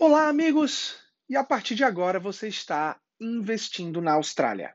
Olá, amigos! E a partir de agora você está investindo na Austrália.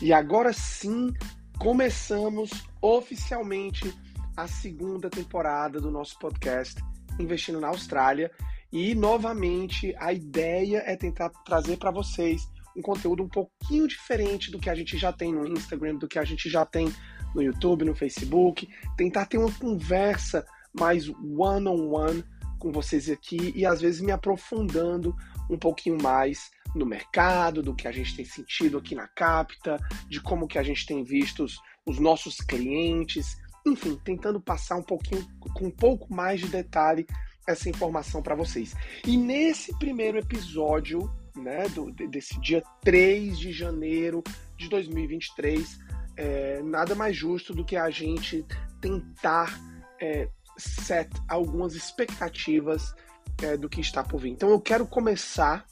E agora sim, começamos oficialmente a segunda temporada do nosso podcast Investindo na Austrália. E novamente a ideia é tentar trazer para vocês um conteúdo um pouquinho diferente do que a gente já tem no Instagram, do que a gente já tem no YouTube, no Facebook, tentar ter uma conversa mais one-on-one -on -one com vocês aqui e às vezes me aprofundando um pouquinho mais no mercado, do que a gente tem sentido aqui na Capta, de como que a gente tem visto os, os nossos clientes, enfim, tentando passar um pouquinho com um pouco mais de detalhe essa informação para vocês. E nesse primeiro episódio, né, do, desse dia 3 de janeiro de 2023, é, nada mais justo do que a gente tentar é, set algumas expectativas é, do que está por vir. Então eu quero começar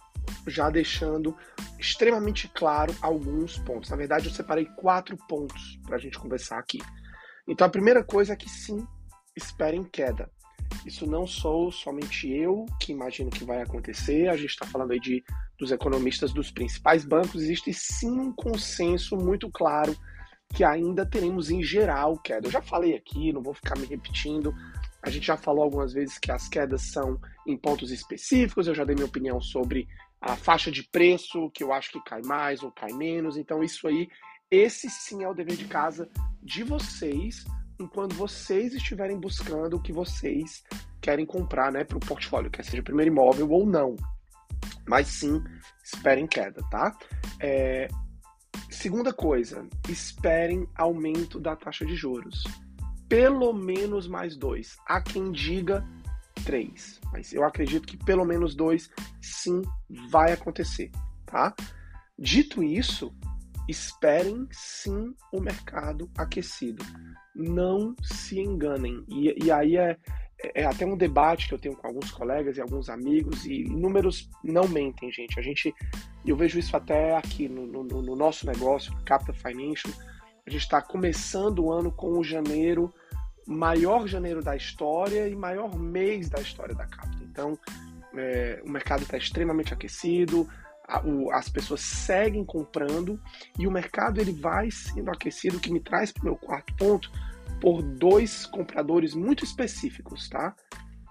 já deixando extremamente claro alguns pontos. Na verdade, eu separei quatro pontos para a gente conversar aqui. Então a primeira coisa é que sim, esperem queda. Isso não sou somente eu que imagino que vai acontecer. A gente está falando aí de, dos economistas dos principais bancos. Existe sim um consenso muito claro que ainda teremos em geral queda. Eu já falei aqui, não vou ficar me repetindo. A gente já falou algumas vezes que as quedas são em pontos específicos. Eu já dei minha opinião sobre a faixa de preço, que eu acho que cai mais ou cai menos. Então, isso aí, esse sim é o dever de casa de vocês, enquanto vocês estiverem buscando o que vocês querem comprar né, para o portfólio, quer seja primeiro imóvel ou não. Mas sim, esperem queda, tá? É, Segunda coisa, esperem aumento da taxa de juros. Pelo menos mais dois. Há quem diga três, mas eu acredito que pelo menos dois sim vai acontecer, tá? Dito isso, esperem sim o mercado aquecido. Não se enganem. E, e aí é, é até um debate que eu tenho com alguns colegas e alguns amigos, e números não mentem, gente. A gente, eu vejo isso até aqui no, no, no nosso negócio, Capta Financial. A gente está começando o ano com o janeiro, maior janeiro da história e maior mês da história da Capta. Então, é, o mercado está extremamente aquecido, a, o, as pessoas seguem comprando e o mercado ele vai sendo aquecido, que me traz para o meu quarto ponto por dois compradores muito específicos, tá?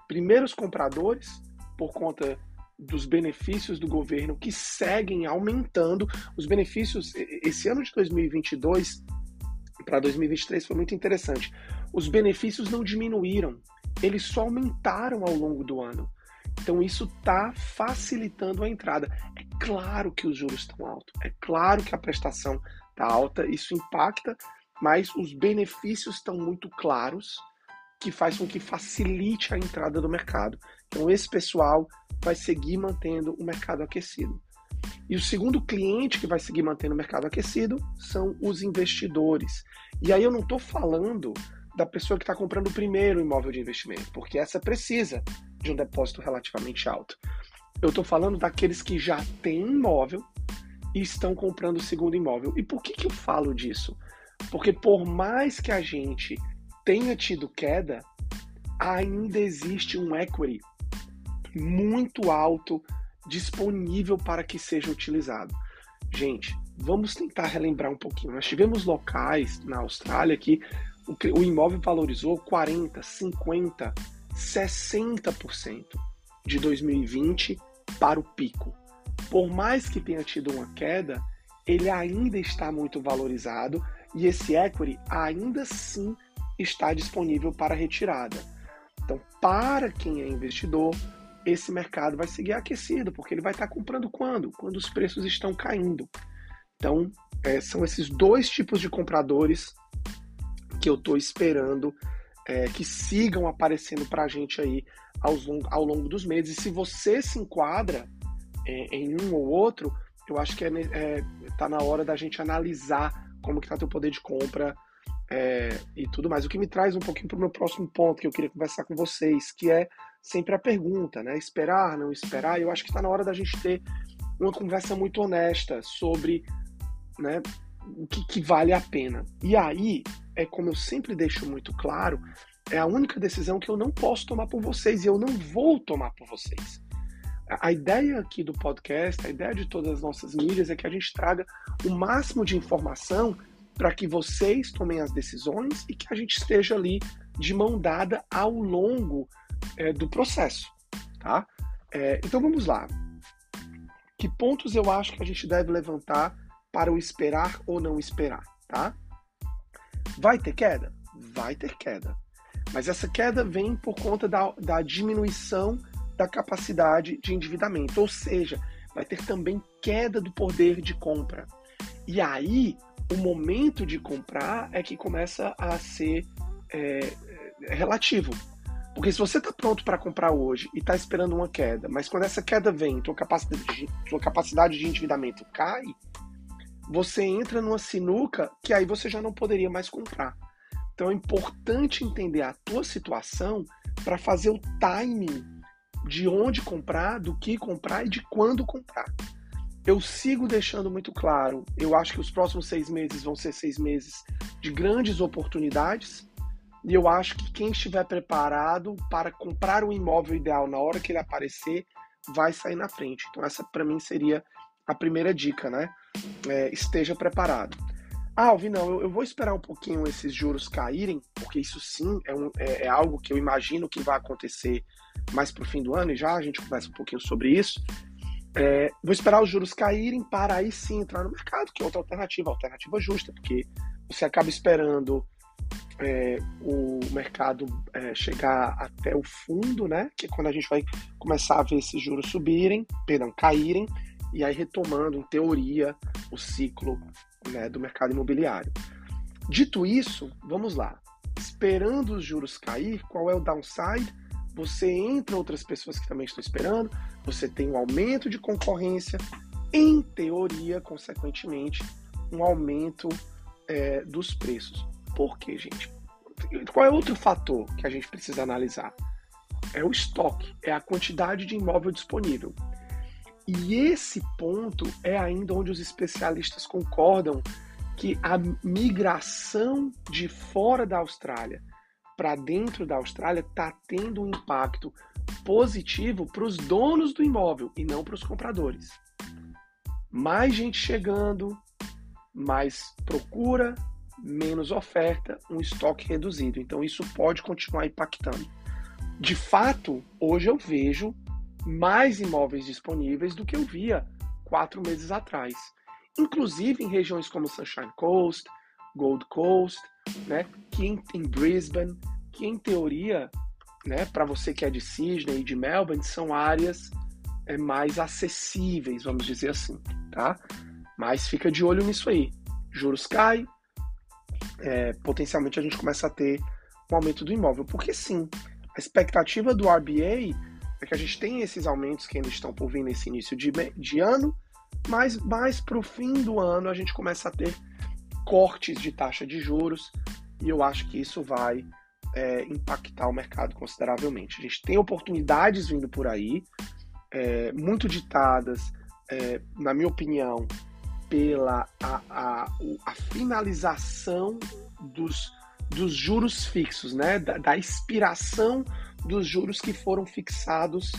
Primeiros compradores, por conta dos benefícios do governo que seguem aumentando. Os benefícios, esse ano de 2022 para 2023 foi muito interessante. Os benefícios não diminuíram, eles só aumentaram ao longo do ano. Então isso está facilitando a entrada. É claro que os juros estão altos, é claro que a prestação está alta, isso impacta mas os benefícios estão muito claros, que faz com que facilite a entrada do mercado. Então, esse pessoal vai seguir mantendo o mercado aquecido. E o segundo cliente que vai seguir mantendo o mercado aquecido são os investidores. E aí eu não estou falando da pessoa que está comprando o primeiro imóvel de investimento, porque essa precisa de um depósito relativamente alto. Eu estou falando daqueles que já têm imóvel e estão comprando o segundo imóvel. E por que, que eu falo disso? Porque por mais que a gente tenha tido queda, ainda existe um equity muito alto disponível para que seja utilizado. Gente, vamos tentar relembrar um pouquinho. Nós tivemos locais na Austrália que o imóvel valorizou 40, 50, 60% de 2020 para o pico. Por mais que tenha tido uma queda, ele ainda está muito valorizado e esse equity ainda assim está disponível para retirada. Então, para quem é investidor, esse mercado vai seguir aquecido, porque ele vai estar comprando quando? Quando os preços estão caindo. Então, é, são esses dois tipos de compradores que eu estou esperando é, que sigam aparecendo para a gente aí ao longo, ao longo dos meses. E se você se enquadra é, em um ou outro, eu acho que está é, é tá na hora da gente analisar como que tá teu poder de compra é, e tudo mais. O que me traz um pouquinho para o meu próximo ponto que eu queria conversar com vocês, que é sempre a pergunta, né? Esperar, não esperar. Eu acho que está na hora da gente ter uma conversa muito honesta sobre né, o que, que vale a pena. E aí, é como eu sempre deixo muito claro, é a única decisão que eu não posso tomar por vocês e eu não vou tomar por vocês. A ideia aqui do podcast, a ideia de todas as nossas mídias é que a gente traga o máximo de informação para que vocês tomem as decisões e que a gente esteja ali de mão dada ao longo é, do processo, tá? É, então vamos lá. Que pontos eu acho que a gente deve levantar para o esperar ou não esperar, tá? Vai ter queda? Vai ter queda. Mas essa queda vem por conta da, da diminuição da capacidade de endividamento, ou seja, vai ter também queda do poder de compra. E aí, o momento de comprar é que começa a ser é, é relativo. Porque se você está pronto para comprar hoje e está esperando uma queda, mas quando essa queda vem, tua capacidade, capacidade de endividamento cai, você entra numa sinuca que aí você já não poderia mais comprar. Então é importante entender a tua situação para fazer o timing de onde comprar, do que comprar e de quando comprar. Eu sigo deixando muito claro, eu acho que os próximos seis meses vão ser seis meses de grandes oportunidades e eu acho que quem estiver preparado para comprar o imóvel ideal na hora que ele aparecer vai sair na frente. Então essa para mim seria a primeira dica, né? É, esteja preparado. Ah, Alvin, não, eu, eu, vou esperar um pouquinho esses juros caírem, porque isso sim é, um, é, é algo que eu imagino que vai acontecer mais para o fim do ano, e já a gente conversa um pouquinho sobre isso. É, vou esperar os juros caírem para aí sim entrar no mercado, que é outra alternativa, alternativa justa, porque você acaba esperando é, o mercado é, chegar até o fundo, né? Que é quando a gente vai começar a ver esses juros subirem, perdão, caírem, e aí retomando, em teoria, o ciclo né, do mercado imobiliário. Dito isso, vamos lá. Esperando os juros cair, qual é o downside? Você entra outras pessoas que também estão esperando, você tem um aumento de concorrência, em teoria, consequentemente, um aumento é, dos preços. Por quê, gente? Qual é outro fator que a gente precisa analisar? É o estoque, é a quantidade de imóvel disponível. E esse ponto é ainda onde os especialistas concordam que a migração de fora da Austrália para dentro da Austrália está tendo um impacto positivo para os donos do imóvel e não para os compradores. Mais gente chegando, mais procura, menos oferta, um estoque reduzido. Então isso pode continuar impactando. De fato, hoje eu vejo mais imóveis disponíveis do que eu via quatro meses atrás. Inclusive em regiões como Sunshine Coast, Gold Coast, né, que em, em Brisbane, que em teoria, né, para você que é de Sydney e de Melbourne, são áreas é, mais acessíveis, vamos dizer assim, tá? Mas fica de olho nisso aí. Juros caem, é, potencialmente a gente começa a ter um aumento do imóvel. Porque sim, a expectativa do RBA é que a gente tem esses aumentos que ainda estão por vir nesse início de, de ano, mas mais para o fim do ano a gente começa a ter cortes de taxa de juros e eu acho que isso vai é, impactar o mercado consideravelmente. A gente tem oportunidades vindo por aí, é, muito ditadas, é, na minha opinião, pela a, a, a finalização dos, dos juros fixos, né? da, da expiração dos juros que foram fixados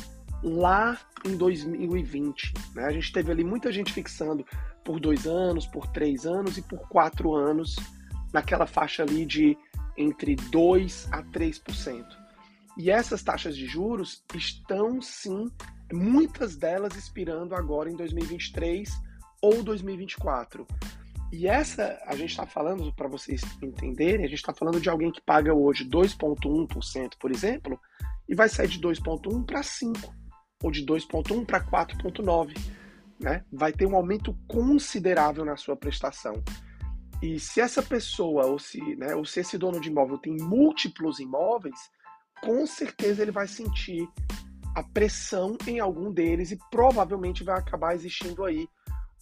lá em 2020. Né? A gente teve ali muita gente fixando por dois anos, por três anos e por quatro anos, naquela faixa ali de entre 2 a 3%. E essas taxas de juros estão sim, muitas delas expirando agora em 2023 ou 2024. E essa, a gente está falando, para vocês entenderem, a gente está falando de alguém que paga hoje 2,1%, por exemplo, e vai sair de 2,1% para 5%, ou de 2,1% para 4,9%. Né? Vai ter um aumento considerável na sua prestação. E se essa pessoa, ou se, né, ou se esse dono de imóvel tem múltiplos imóveis, com certeza ele vai sentir a pressão em algum deles e provavelmente vai acabar existindo aí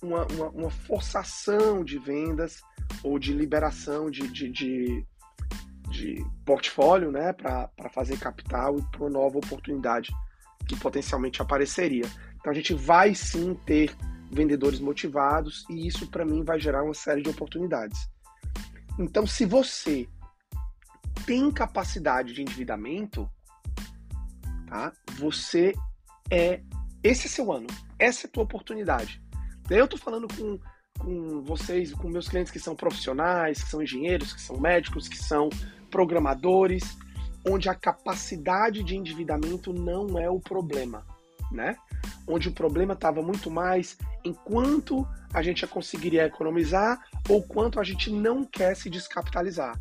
uma, uma, uma forçação de vendas ou de liberação de, de, de, de portfólio né, para fazer capital e para nova oportunidade que potencialmente apareceria. Então a gente vai sim ter vendedores motivados e isso para mim vai gerar uma série de oportunidades. Então, se você tem capacidade de endividamento, tá? Você é esse é seu ano, essa é a tua oportunidade. Daí eu tô falando com, com vocês, com meus clientes que são profissionais, que são engenheiros, que são médicos, que são programadores, onde a capacidade de endividamento não é o problema, né? Onde o problema estava muito mais em quanto a gente conseguiria economizar ou quanto a gente não quer se descapitalizar,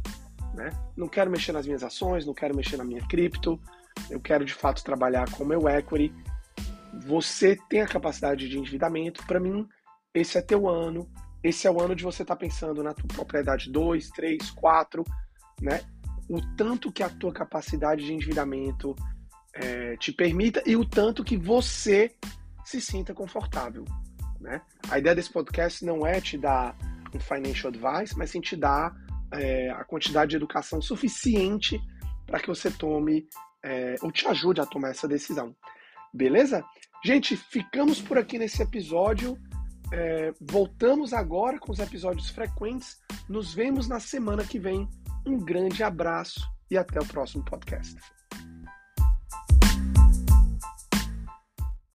né? Não quero mexer nas minhas ações, não quero mexer na minha cripto, eu quero de fato trabalhar com o meu equity. Você tem a capacidade de endividamento, para mim, esse é teu ano, esse é o ano de você estar tá pensando na tua propriedade 2, 3, 4, né? O tanto que a tua capacidade de endividamento é, te permita e o tanto que você se sinta confortável, né? A ideia desse podcast não é te dar um financial advice, mas sim te dar é, a quantidade de educação suficiente para que você tome é, ou te ajude a tomar essa decisão. Beleza? Gente, ficamos por aqui nesse episódio. É, voltamos agora com os episódios frequentes. Nos vemos na semana que vem. Um grande abraço e até o próximo podcast.